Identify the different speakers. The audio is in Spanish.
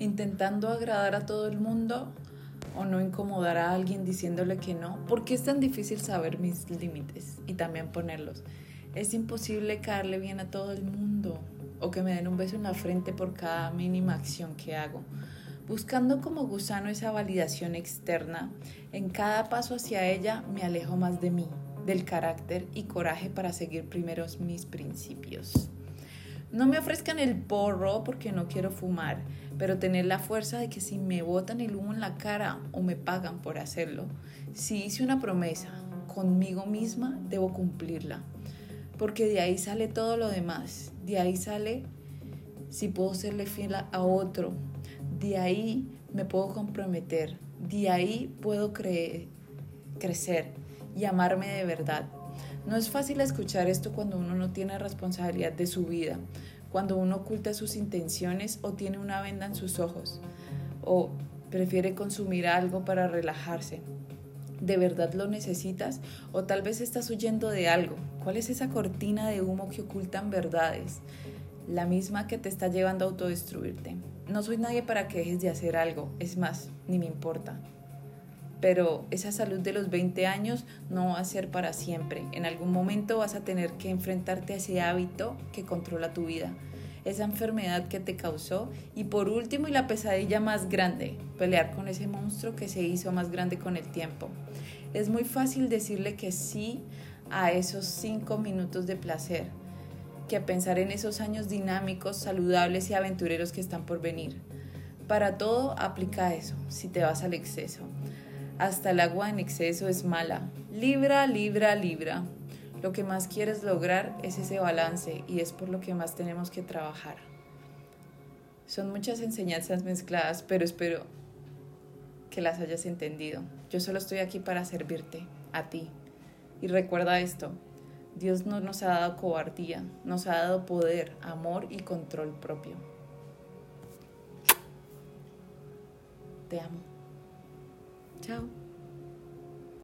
Speaker 1: intentando agradar a todo el mundo o no incomodar a alguien diciéndole que no. ¿Por qué es tan difícil saber mis límites y también ponerlos? Es imposible caerle bien a todo el mundo o que me den un beso en la frente por cada mínima acción que hago. Buscando como gusano esa validación externa, en cada paso hacia ella me alejo más de mí, del carácter y coraje para seguir primero mis principios. No me ofrezcan el porro porque no quiero fumar, pero tener la fuerza de que si me botan el humo en la cara o me pagan por hacerlo, si hice una promesa conmigo misma, debo cumplirla porque de ahí sale todo lo demás, de ahí sale si puedo serle fiel a otro, de ahí me puedo comprometer, de ahí puedo crecer y amarme de verdad. No es fácil escuchar esto cuando uno no tiene responsabilidad de su vida, cuando uno oculta sus intenciones o tiene una venda en sus ojos, o prefiere consumir algo para relajarse. ¿De verdad lo necesitas? ¿O tal vez estás huyendo de algo? ¿Cuál es esa cortina de humo que ocultan verdades? La misma que te está llevando a autodestruirte. No soy nadie para que dejes de hacer algo, es más, ni me importa. Pero esa salud de los 20 años no va a ser para siempre. En algún momento vas a tener que enfrentarte a ese hábito que controla tu vida esa enfermedad que te causó y por último y la pesadilla más grande, pelear con ese monstruo que se hizo más grande con el tiempo. Es muy fácil decirle que sí a esos cinco minutos de placer, que pensar en esos años dinámicos, saludables y aventureros que están por venir. Para todo aplica eso, si te vas al exceso. Hasta el agua en exceso es mala. Libra, libra, libra. Lo que más quieres lograr es ese balance y es por lo que más tenemos que trabajar. Son muchas enseñanzas mezcladas, pero espero que las hayas entendido. Yo solo estoy aquí para servirte, a ti, y recuerda esto, Dios no nos ha dado cobardía, nos ha dado poder, amor y control propio. Te amo. Chao.